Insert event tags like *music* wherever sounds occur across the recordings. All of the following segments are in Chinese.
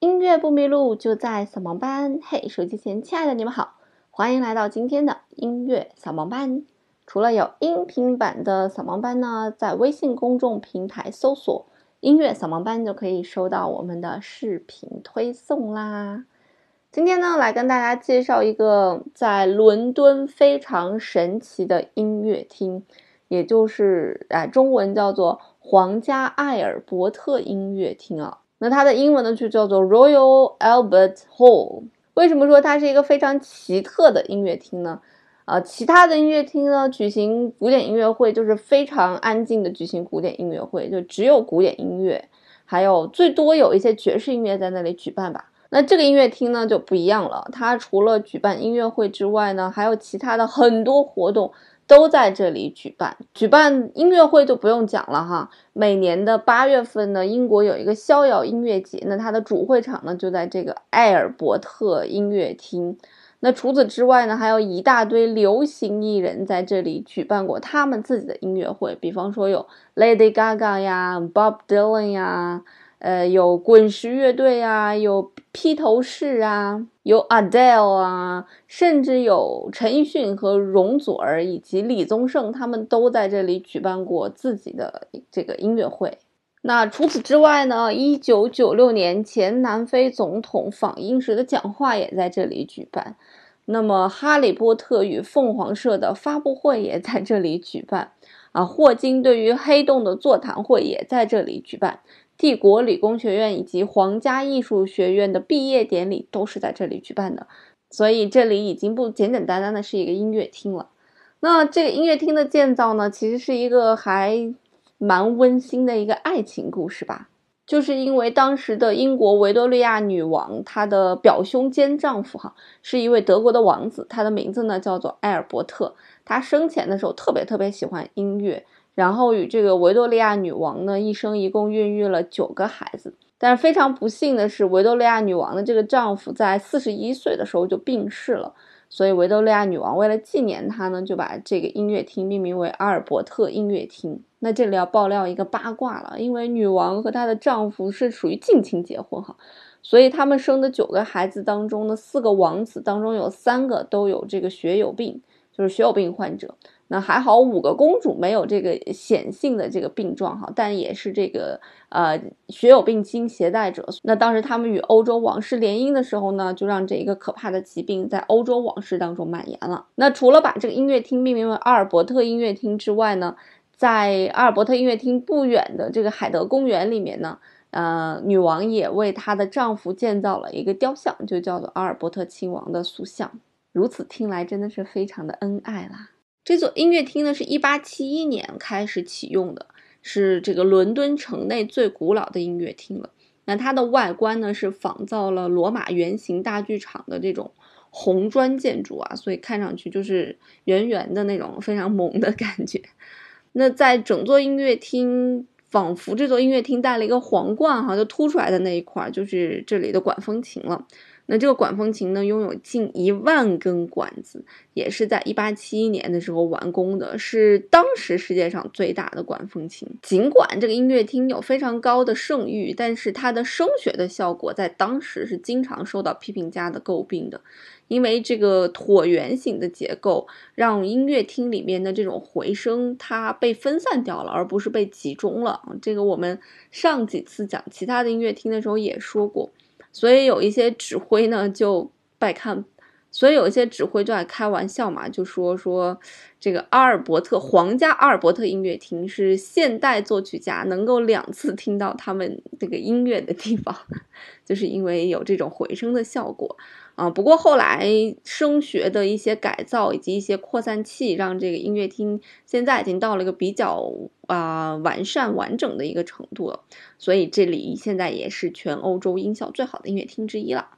音乐不迷路，就在扫盲班。嘿，手机前亲爱的你们好，欢迎来到今天的音乐扫盲班。除了有音频版的扫盲班呢，在微信公众平台搜索“音乐扫盲班”就可以收到我们的视频推送啦。今天呢，来跟大家介绍一个在伦敦非常神奇的音乐厅，也就是啊，中文叫做皇家艾尔伯特音乐厅啊。那它的英文呢就叫做 Royal Albert Hall。为什么说它是一个非常奇特的音乐厅呢？啊，其他的音乐厅呢，举行古典音乐会就是非常安静的举行古典音乐会，就只有古典音乐，还有最多有一些爵士音乐在那里举办吧。那这个音乐厅呢就不一样了，它除了举办音乐会之外呢，还有其他的很多活动都在这里举办。举办音乐会就不用讲了哈，每年的八月份呢，英国有一个逍遥音乐节，那它的主会场呢就在这个艾尔伯特音乐厅。那除此之外呢，还有一大堆流行艺人在这里举办过他们自己的音乐会，比方说有 Lady Gaga 呀、Bob Dylan 呀，呃，有滚石乐队呀，有披头士啊，有 Adele 啊，甚至有陈奕迅和容祖儿以及李宗盛，他们都在这里举办过自己的这个音乐会。那除此之外呢？一九九六年前南非总统访英时的讲话也在这里举办。那么《哈利波特与凤凰社》的发布会也在这里举办。啊，霍金对于黑洞的座谈会也在这里举办。帝国理工学院以及皇家艺术学院的毕业典礼都是在这里举办的。所以这里已经不简简单单的是一个音乐厅了。那这个音乐厅的建造呢，其实是一个还。蛮温馨的一个爱情故事吧，就是因为当时的英国维多利亚女王，她的表兄兼丈夫哈，是一位德国的王子，他的名字呢叫做埃尔伯特。他生前的时候特别特别喜欢音乐，然后与这个维多利亚女王呢一生一共孕育了九个孩子。但是非常不幸的是，维多利亚女王的这个丈夫在四十一岁的时候就病逝了。所以维多利亚女王为了纪念他呢，就把这个音乐厅命名为阿尔伯特音乐厅。那这里要爆料一个八卦了，因为女王和她的丈夫是属于近亲结婚哈，所以他们生的九个孩子当中的四个王子当中有三个都有这个血友病，就是血友病患者。那还好，五个公主没有这个显性的这个病状哈，但也是这个呃血友病基因携带者。那当时他们与欧洲王室联姻的时候呢，就让这一个可怕的疾病在欧洲王室当中蔓延了。那除了把这个音乐厅命名为阿尔伯特音乐厅之外呢，在阿尔伯特音乐厅不远的这个海德公园里面呢，呃，女王也为她的丈夫建造了一个雕像，就叫做阿尔伯特亲王的塑像。如此听来，真的是非常的恩爱啦。这座音乐厅呢，是一八七一年开始启用的，是这个伦敦城内最古老的音乐厅了。那它的外观呢，是仿造了罗马圆形大剧场的这种红砖建筑啊，所以看上去就是圆圆的那种非常萌的感觉。那在整座音乐厅，仿佛这座音乐厅戴了一个皇冠哈，就凸出来的那一块就是这里的管风琴了。那这个管风琴呢，拥有近一万根管子，也是在一八七一年的时候完工的，是当时世界上最大的管风琴。尽管这个音乐厅有非常高的声誉，但是它的声学的效果在当时是经常受到批评家的诟病的，因为这个椭圆形的结构让音乐厅里面的这种回声它被分散掉了，而不是被集中了。这个我们上几次讲其他的音乐厅的时候也说过。所以有一些指挥呢就百看，所以有一些指挥就爱开玩笑嘛，就说说这个阿尔伯特皇家阿尔伯特音乐厅是现代作曲家能够两次听到他们这个音乐的地方，就是因为有这种回声的效果啊。不过后来声学的一些改造以及一些扩散器，让这个音乐厅现在已经到了一个比较。啊，完善完整的一个程度了，所以这里现在也是全欧洲音效最好的音乐厅之一了。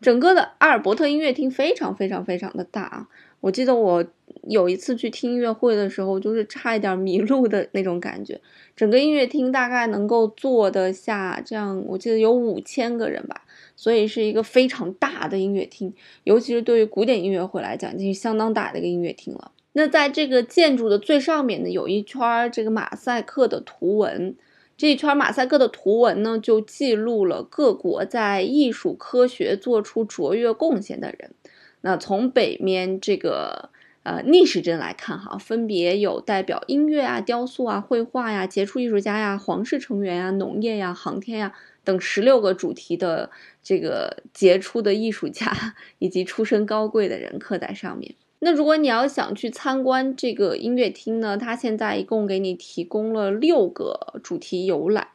整个的阿尔伯特音乐厅非常非常非常的大啊！我记得我有一次去听音乐会的时候，就是差一点迷路的那种感觉。整个音乐厅大概能够坐得下这样，我记得有五千个人吧，所以是一个非常大的音乐厅，尤其是对于古典音乐会来讲，就是相当大的一个音乐厅了。那在这个建筑的最上面呢，有一圈这个马赛克的图文，这一圈马赛克的图文呢，就记录了各国在艺术科学做出卓越贡献的人。那从北面这个呃逆时针来看，哈，分别有代表音乐啊、雕塑啊、绘画呀、杰出艺术家呀、皇室成员呀、农业呀、航天呀等十六个主题的这个杰出的艺术家 *laughs* 以及出身高贵的人刻在上面。那如果你要想去参观这个音乐厅呢，它现在一共给你提供了六个主题游览，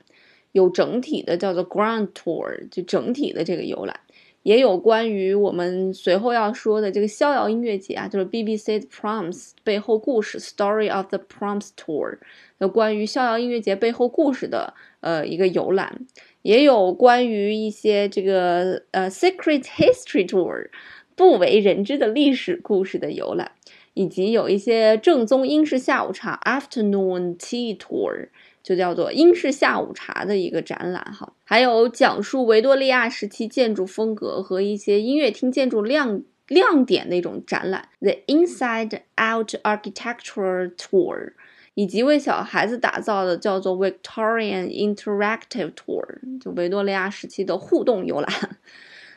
有整体的叫做 Grand Tour，就整体的这个游览，也有关于我们随后要说的这个逍遥音乐节啊，就是 BBC 的 Proms 背后故事 Story of the Proms Tour，有关于逍遥音乐节背后故事的呃一个游览，也有关于一些这个呃 Secret History Tour。不为人知的历史故事的游览，以及有一些正宗英式下午茶 （Afternoon Tea Tour） 就叫做英式下午茶的一个展览哈，还有讲述维多利亚时期建筑风格和一些音乐厅建筑亮亮点的一种展览 （The Inside Out Architecture Tour），以及为小孩子打造的叫做 Victorian Interactive Tour，就维多利亚时期的互动游览。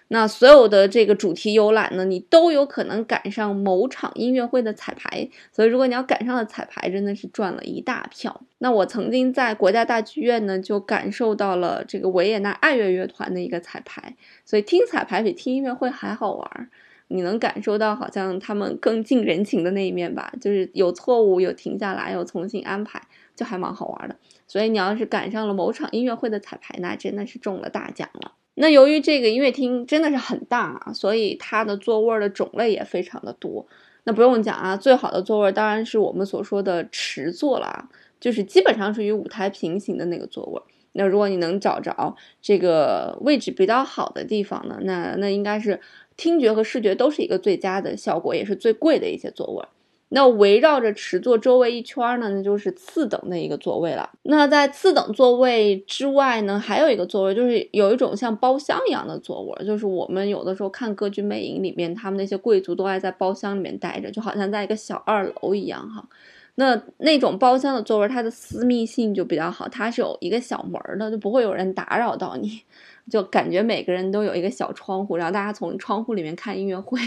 那所有的这个主题游览呢，你都有可能赶上某场音乐会的彩排，所以如果你要赶上了彩排，真的是赚了一大票。那我曾经在国家大剧院呢，就感受到了这个维也纳爱乐乐团的一个彩排，所以听彩排比听音乐会还好玩，你能感受到好像他们更近人情的那一面吧，就是有错误，有停下来，有重新安排，就还蛮好玩的。所以你要是赶上了某场音乐会的彩排，那真的是中了大奖了。那由于这个音乐厅真的是很大啊，所以它的座位的种类也非常的多。那不用讲啊，最好的座位当然是我们所说的池座了，就是基本上是与舞台平行的那个座位。那如果你能找着这个位置比较好的地方呢，那那应该是听觉和视觉都是一个最佳的效果，也是最贵的一些座位。那围绕着池座周围一圈呢，那就是次等的一个座位了。那在次等座位之外呢，还有一个座位，就是有一种像包厢一样的座位，就是我们有的时候看歌剧魅影里面，他们那些贵族都爱在包厢里面待着，就好像在一个小二楼一样哈。那那种包厢的座位，它的私密性就比较好，它是有一个小门的，就不会有人打扰到你。就感觉每个人都有一个小窗户，然后大家从窗户里面看音乐会，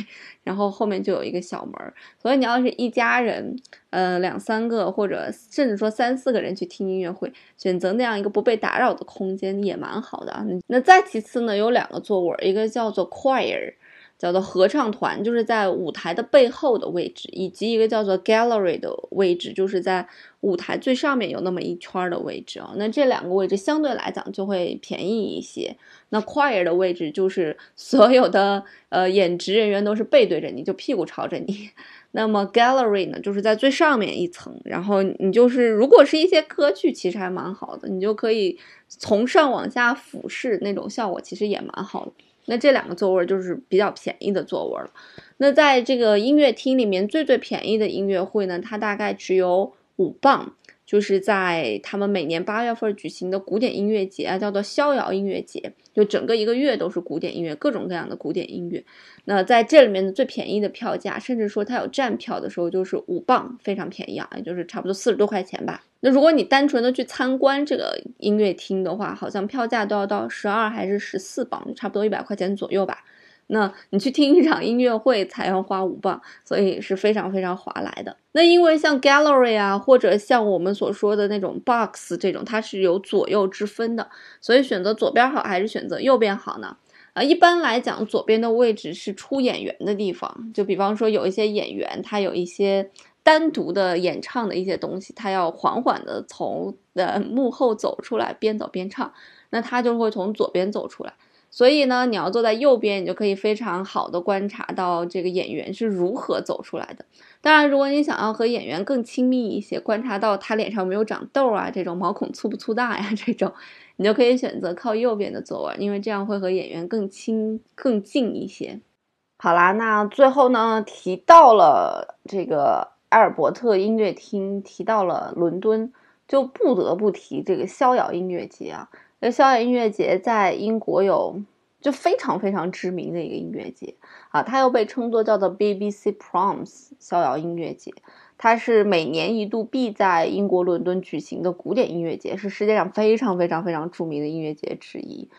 然后后面就有一个小门，所以你要是一家人，呃，两三个或者甚至说三四个人去听音乐会，选择那样一个不被打扰的空间也蛮好的啊。那再其次呢，有两个座位，一个叫做 choir。叫做合唱团，就是在舞台的背后的位置，以及一个叫做 gallery 的位置，就是在舞台最上面有那么一圈的位置啊。那这两个位置相对来讲就会便宜一些。那 choir 的位置就是所有的呃演职人员都是背对着你，就屁股朝着你。*laughs* 那么 gallery 呢，就是在最上面一层，然后你就是如果是一些歌剧，其实还蛮好的，你就可以从上往下俯视，那种效果其实也蛮好的。那这两个座位就是比较便宜的座位了。那在这个音乐厅里面，最最便宜的音乐会呢，它大概只有五磅。就是在他们每年八月份举行的古典音乐节啊，叫做逍遥音乐节，就整个一个月都是古典音乐，各种各样的古典音乐。那在这里面的最便宜的票价，甚至说它有站票的时候就是五磅，非常便宜啊，也就是差不多四十多块钱吧。那如果你单纯的去参观这个音乐厅的话，好像票价都要到十二还是十四磅，差不多一百块钱左右吧。那你去听一场音乐会才要花五磅，所以是非常非常划来的。那因为像 gallery 啊，或者像我们所说的那种 box 这种，它是有左右之分的，所以选择左边好还是选择右边好呢？啊，一般来讲，左边的位置是出演员的地方，就比方说有一些演员，他有一些单独的演唱的一些东西，他要缓缓的从呃幕后走出来，边走边唱，那他就会从左边走出来。所以呢，你要坐在右边，你就可以非常好的观察到这个演员是如何走出来的。当然，如果你想要和演员更亲密一些，观察到他脸上没有长痘啊，这种毛孔粗不粗大呀，这种，你就可以选择靠右边的座位，因为这样会和演员更亲、更近一些。好啦，那最后呢，提到了这个埃尔伯特音乐厅，提到了伦敦，就不得不提这个逍遥音乐节啊。那逍遥音乐节在英国有就非常非常知名的一个音乐节啊，它又被称作叫做 BBC Proms 逍遥音乐节。它是每年一度必在英国伦敦举行的古典音乐节，是世界上非常非常非常著名的音乐节之一。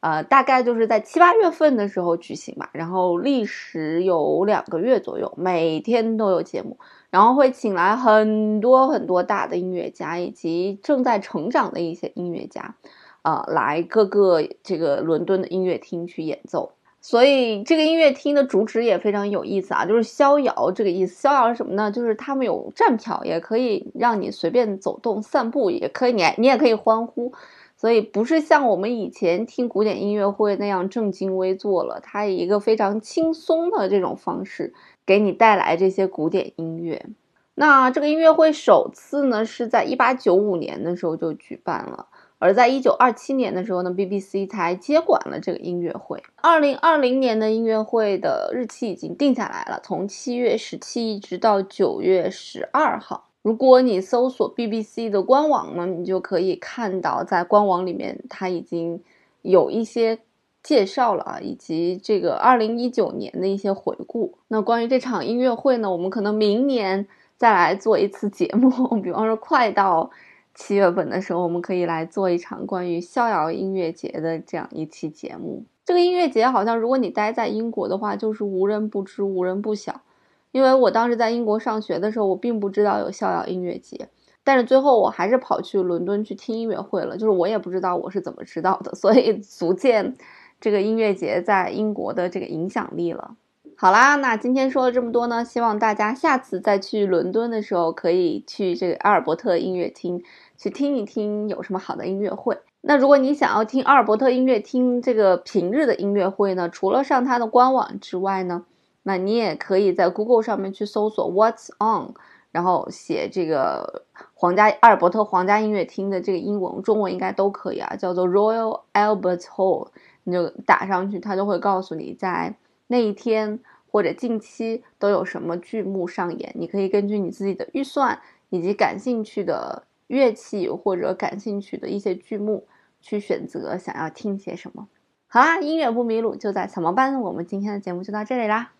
呃，大概就是在七八月份的时候举行吧，然后历时有两个月左右，每天都有节目，然后会请来很多很多大的音乐家以及正在成长的一些音乐家，呃，来各个这个伦敦的音乐厅去演奏。所以这个音乐厅的主旨也非常有意思啊，就是逍遥这个意思。逍遥是什么呢？就是他们有站票，也可以让你随便走动、散步，也可以你你也可以欢呼。所以不是像我们以前听古典音乐会那样正襟危坐了，它以一个非常轻松的这种方式给你带来这些古典音乐。那这个音乐会首次呢是在一八九五年的时候就举办了，而在一九二七年的时候呢，BBC 才接管了这个音乐会。二零二零年的音乐会的日期已经定下来了，从七月十七一直到九月十二号。如果你搜索 BBC 的官网呢，你就可以看到，在官网里面它已经有一些介绍了啊，以及这个二零一九年的一些回顾。那关于这场音乐会呢，我们可能明年再来做一次节目，*laughs* 比方说快到七月份的时候，我们可以来做一场关于逍遥音乐节的这样一期节目。这个音乐节好像，如果你待在英国的话，就是无人不知、无人不晓。因为我当时在英国上学的时候，我并不知道有逍遥音乐节，但是最后我还是跑去伦敦去听音乐会了。就是我也不知道我是怎么知道的，所以 *laughs* 足见这个音乐节在英国的这个影响力了。好啦，那今天说了这么多呢，希望大家下次再去伦敦的时候，可以去这个阿尔伯特音乐厅去听一听有什么好的音乐会。那如果你想要听阿尔伯特音乐厅这个平日的音乐会呢，除了上它的官网之外呢？那你也可以在 Google 上面去搜索 What's on，然后写这个皇家阿尔伯特皇家音乐厅的这个英文、中文应该都可以啊，叫做 Royal Albert Hall，你就打上去，它就会告诉你在那一天或者近期都有什么剧目上演。你可以根据你自己的预算以及感兴趣的乐器或者感兴趣的一些剧目去选择想要听些什么。好啦，音乐不迷路就在草帽班，我们今天的节目就到这里啦。